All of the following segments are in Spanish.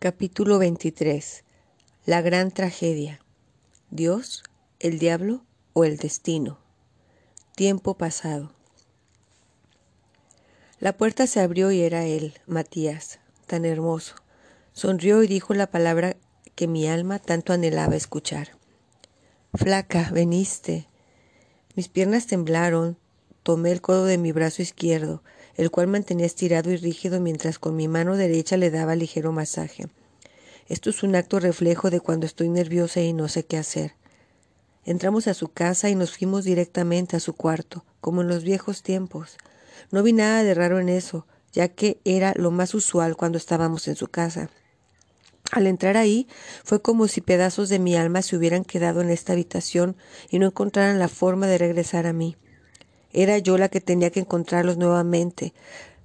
Capítulo 23 La gran tragedia Dios, el diablo o el destino Tiempo pasado La puerta se abrió y era él, Matías, tan hermoso. Sonrió y dijo la palabra que mi alma tanto anhelaba escuchar. Flaca, veniste. Mis piernas temblaron, tomé el codo de mi brazo izquierdo, el cual mantenía estirado y rígido mientras con mi mano derecha le daba ligero masaje. Esto es un acto reflejo de cuando estoy nerviosa y no sé qué hacer. Entramos a su casa y nos fuimos directamente a su cuarto, como en los viejos tiempos. No vi nada de raro en eso, ya que era lo más usual cuando estábamos en su casa. Al entrar ahí fue como si pedazos de mi alma se hubieran quedado en esta habitación y no encontraran la forma de regresar a mí. Era yo la que tenía que encontrarlos nuevamente,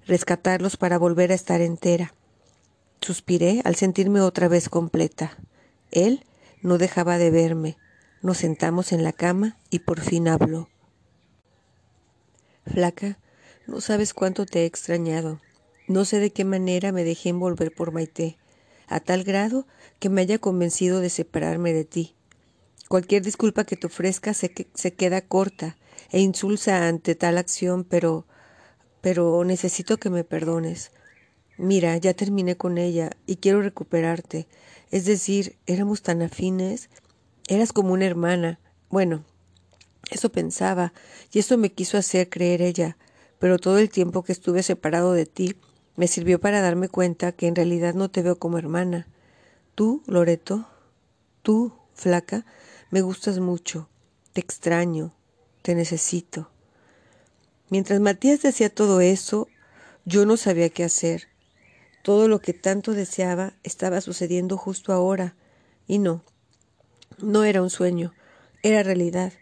rescatarlos para volver a estar entera. Suspiré al sentirme otra vez completa. Él no dejaba de verme. Nos sentamos en la cama y por fin habló. Flaca, no sabes cuánto te he extrañado. No sé de qué manera me dejé envolver por Maite, a tal grado que me haya convencido de separarme de ti. Cualquier disculpa que te ofrezca se, se queda corta e insulsa ante tal acción, pero pero necesito que me perdones. Mira, ya terminé con ella y quiero recuperarte. Es decir, éramos tan afines. Eras como una hermana. Bueno, eso pensaba, y eso me quiso hacer creer ella, pero todo el tiempo que estuve separado de ti me sirvió para darme cuenta que en realidad no te veo como hermana. Tú, Loreto, tú, flaca, me gustas mucho, te extraño, te necesito. Mientras Matías decía todo eso, yo no sabía qué hacer. Todo lo que tanto deseaba estaba sucediendo justo ahora. Y no, no era un sueño, era realidad.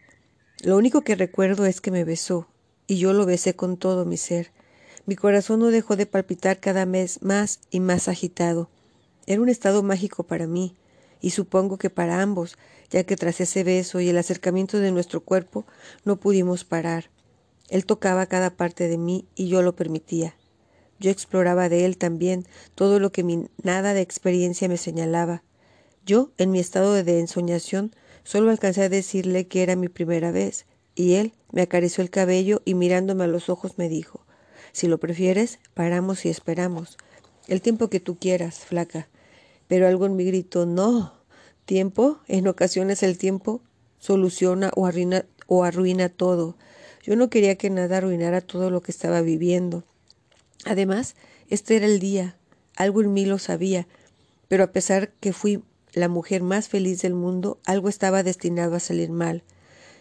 Lo único que recuerdo es que me besó, y yo lo besé con todo mi ser. Mi corazón no dejó de palpitar cada vez más y más agitado. Era un estado mágico para mí, y supongo que para ambos, ya que tras ese beso y el acercamiento de nuestro cuerpo no pudimos parar. Él tocaba cada parte de mí y yo lo permitía. Yo exploraba de él también todo lo que mi nada de experiencia me señalaba. Yo, en mi estado de ensoñación, solo alcancé a decirle que era mi primera vez, y él me acarició el cabello y mirándome a los ojos me dijo Si lo prefieres, paramos y esperamos. El tiempo que tú quieras, flaca. Pero algo en mí gritó No. Tiempo, en ocasiones el tiempo soluciona o arruina, o arruina todo. Yo no quería que nada arruinara todo lo que estaba viviendo. Además, este era el día, algo en mí lo sabía, pero a pesar que fui la mujer más feliz del mundo, algo estaba destinado a salir mal.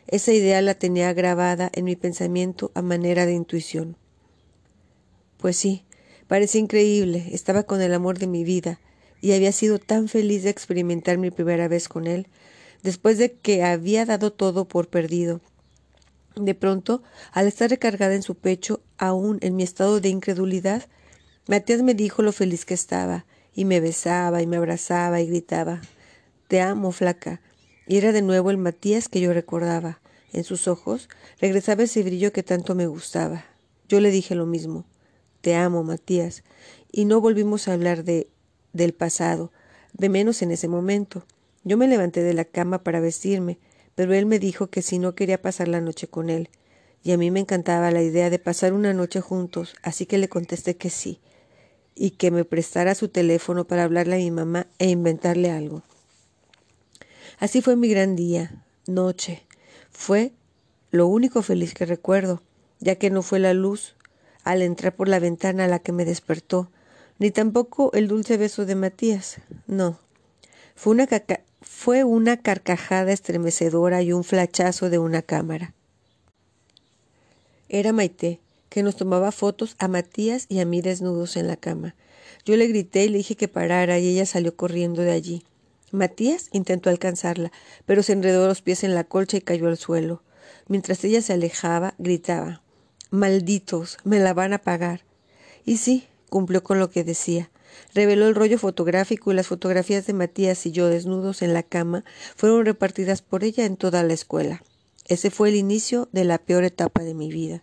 Esa idea la tenía grabada en mi pensamiento a manera de intuición. Pues sí, parece increíble, estaba con el amor de mi vida, y había sido tan feliz de experimentar mi primera vez con él, después de que había dado todo por perdido. De pronto, al estar recargada en su pecho, aún en mi estado de incredulidad, Matías me dijo lo feliz que estaba, y me besaba y me abrazaba y gritaba Te amo, flaca. Y era de nuevo el Matías que yo recordaba. En sus ojos regresaba ese brillo que tanto me gustaba. Yo le dije lo mismo. Te amo, Matías. Y no volvimos a hablar de del pasado, de menos en ese momento. Yo me levanté de la cama para vestirme, pero él me dijo que si no quería pasar la noche con él, y a mí me encantaba la idea de pasar una noche juntos, así que le contesté que sí, y que me prestara su teléfono para hablarle a mi mamá e inventarle algo. Así fue mi gran día, noche. Fue lo único feliz que recuerdo, ya que no fue la luz al entrar por la ventana la que me despertó, ni tampoco el dulce beso de Matías, no. Fue una, fue una carcajada estremecedora y un flachazo de una cámara. Era Maite, que nos tomaba fotos a Matías y a mí desnudos en la cama. Yo le grité y le dije que parara y ella salió corriendo de allí. Matías intentó alcanzarla, pero se enredó los pies en la colcha y cayó al suelo. Mientras ella se alejaba, gritaba Malditos, me la van a pagar. Y sí, cumplió con lo que decía. Reveló el rollo fotográfico y las fotografías de Matías y yo desnudos en la cama fueron repartidas por ella en toda la escuela. Ese fue el inicio de la peor etapa de mi vida.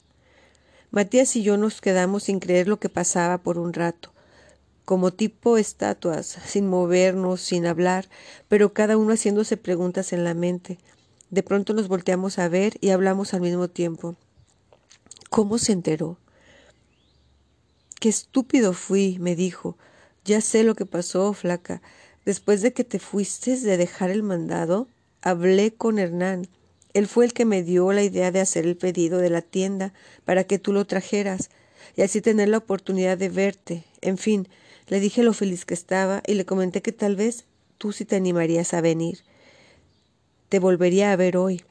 Matías y yo nos quedamos sin creer lo que pasaba por un rato. como tipo estatuas, sin movernos, sin hablar, pero cada uno haciéndose preguntas en la mente. De pronto nos volteamos a ver y hablamos al mismo tiempo. ¿Cómo se enteró? Qué estúpido fui, me dijo. Ya sé lo que pasó, flaca. Después de que te fuiste de dejar el mandado, hablé con Hernán. Él fue el que me dio la idea de hacer el pedido de la tienda para que tú lo trajeras y así tener la oportunidad de verte. En fin, le dije lo feliz que estaba y le comenté que tal vez tú sí te animarías a venir. Te volvería a ver hoy.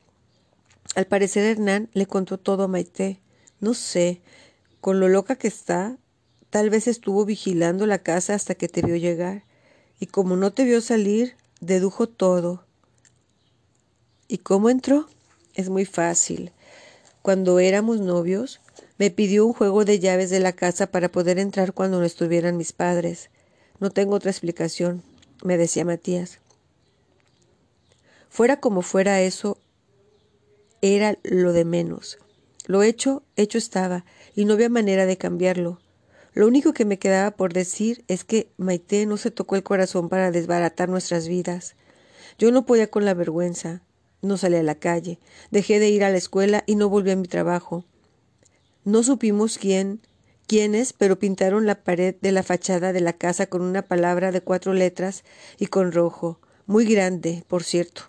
Al parecer Hernán le contó todo a Maite. No sé, con lo loca que está, tal vez estuvo vigilando la casa hasta que te vio llegar. Y como no te vio salir, dedujo todo. ¿Y cómo entró? Es muy fácil. Cuando éramos novios, me pidió un juego de llaves de la casa para poder entrar cuando no estuvieran mis padres. No tengo otra explicación, me decía Matías. Fuera como fuera eso, era lo de menos. Lo hecho, hecho estaba, y no había manera de cambiarlo. Lo único que me quedaba por decir es que Maite no se tocó el corazón para desbaratar nuestras vidas. Yo no podía con la vergüenza. No salí a la calle, dejé de ir a la escuela y no volví a mi trabajo. No supimos quién, quiénes, pero pintaron la pared de la fachada de la casa con una palabra de cuatro letras y con rojo, muy grande, por cierto.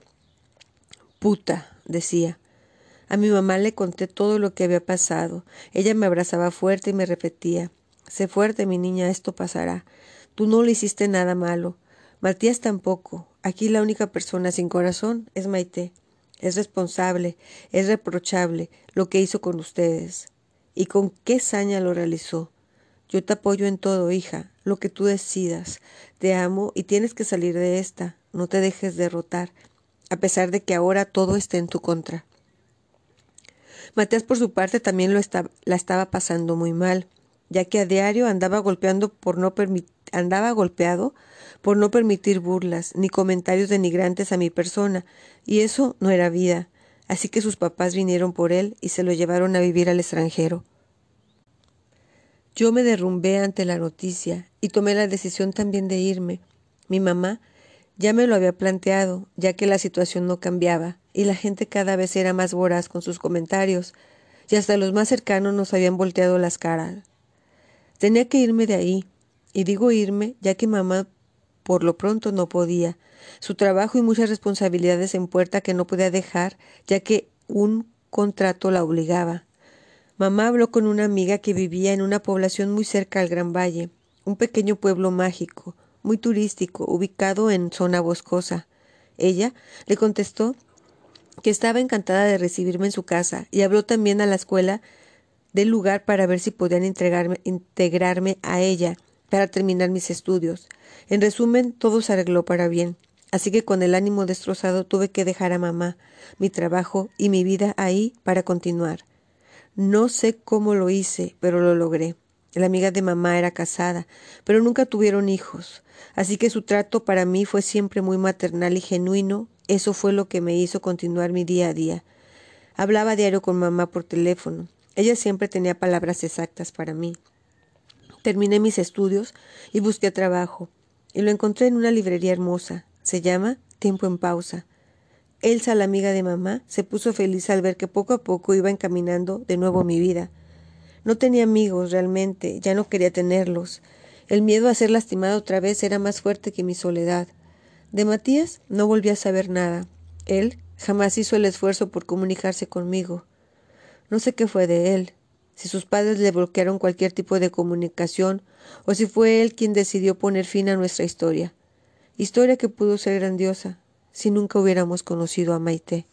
Puta, decía. A mi mamá le conté todo lo que había pasado. Ella me abrazaba fuerte y me repetía Sé fuerte, mi niña, esto pasará. Tú no le hiciste nada malo. Matías tampoco. Aquí la única persona sin corazón es Maite. Es responsable, es reprochable lo que hizo con ustedes. ¿Y con qué saña lo realizó? Yo te apoyo en todo, hija, lo que tú decidas. Te amo y tienes que salir de esta. No te dejes derrotar, a pesar de que ahora todo esté en tu contra. Matías, por su parte, también la estaba pasando muy mal, ya que a diario andaba golpeando por no andaba golpeado por no permitir burlas ni comentarios denigrantes a mi persona, y eso no era vida, así que sus papás vinieron por él y se lo llevaron a vivir al extranjero. Yo me derrumbé ante la noticia y tomé la decisión también de irme. Mi mamá ya me lo había planteado, ya que la situación no cambiaba y la gente cada vez era más voraz con sus comentarios, y hasta los más cercanos nos habían volteado las caras. Tenía que irme de ahí, y digo irme ya que mamá por lo pronto no podía. Su trabajo y muchas responsabilidades en puerta que no podía dejar, ya que un contrato la obligaba. Mamá habló con una amiga que vivía en una población muy cerca al Gran Valle, un pequeño pueblo mágico, muy turístico, ubicado en zona boscosa. Ella le contestó que estaba encantada de recibirme en su casa y habló también a la escuela del lugar para ver si podían integrarme a ella para terminar mis estudios. En resumen, todo se arregló para bien. Así que con el ánimo destrozado tuve que dejar a mamá, mi trabajo y mi vida ahí para continuar. No sé cómo lo hice, pero lo logré. La amiga de mamá era casada, pero nunca tuvieron hijos, así que su trato para mí fue siempre muy maternal y genuino. Eso fue lo que me hizo continuar mi día a día. Hablaba diario con mamá por teléfono. Ella siempre tenía palabras exactas para mí. Terminé mis estudios y busqué trabajo, y lo encontré en una librería hermosa. Se llama Tiempo en Pausa. Elsa, la amiga de mamá, se puso feliz al ver que poco a poco iba encaminando de nuevo mi vida. No tenía amigos realmente, ya no quería tenerlos. El miedo a ser lastimada otra vez era más fuerte que mi soledad. De Matías no volví a saber nada. Él jamás hizo el esfuerzo por comunicarse conmigo. No sé qué fue de él si sus padres le bloquearon cualquier tipo de comunicación o si fue él quien decidió poner fin a nuestra historia. Historia que pudo ser grandiosa si nunca hubiéramos conocido a Maite.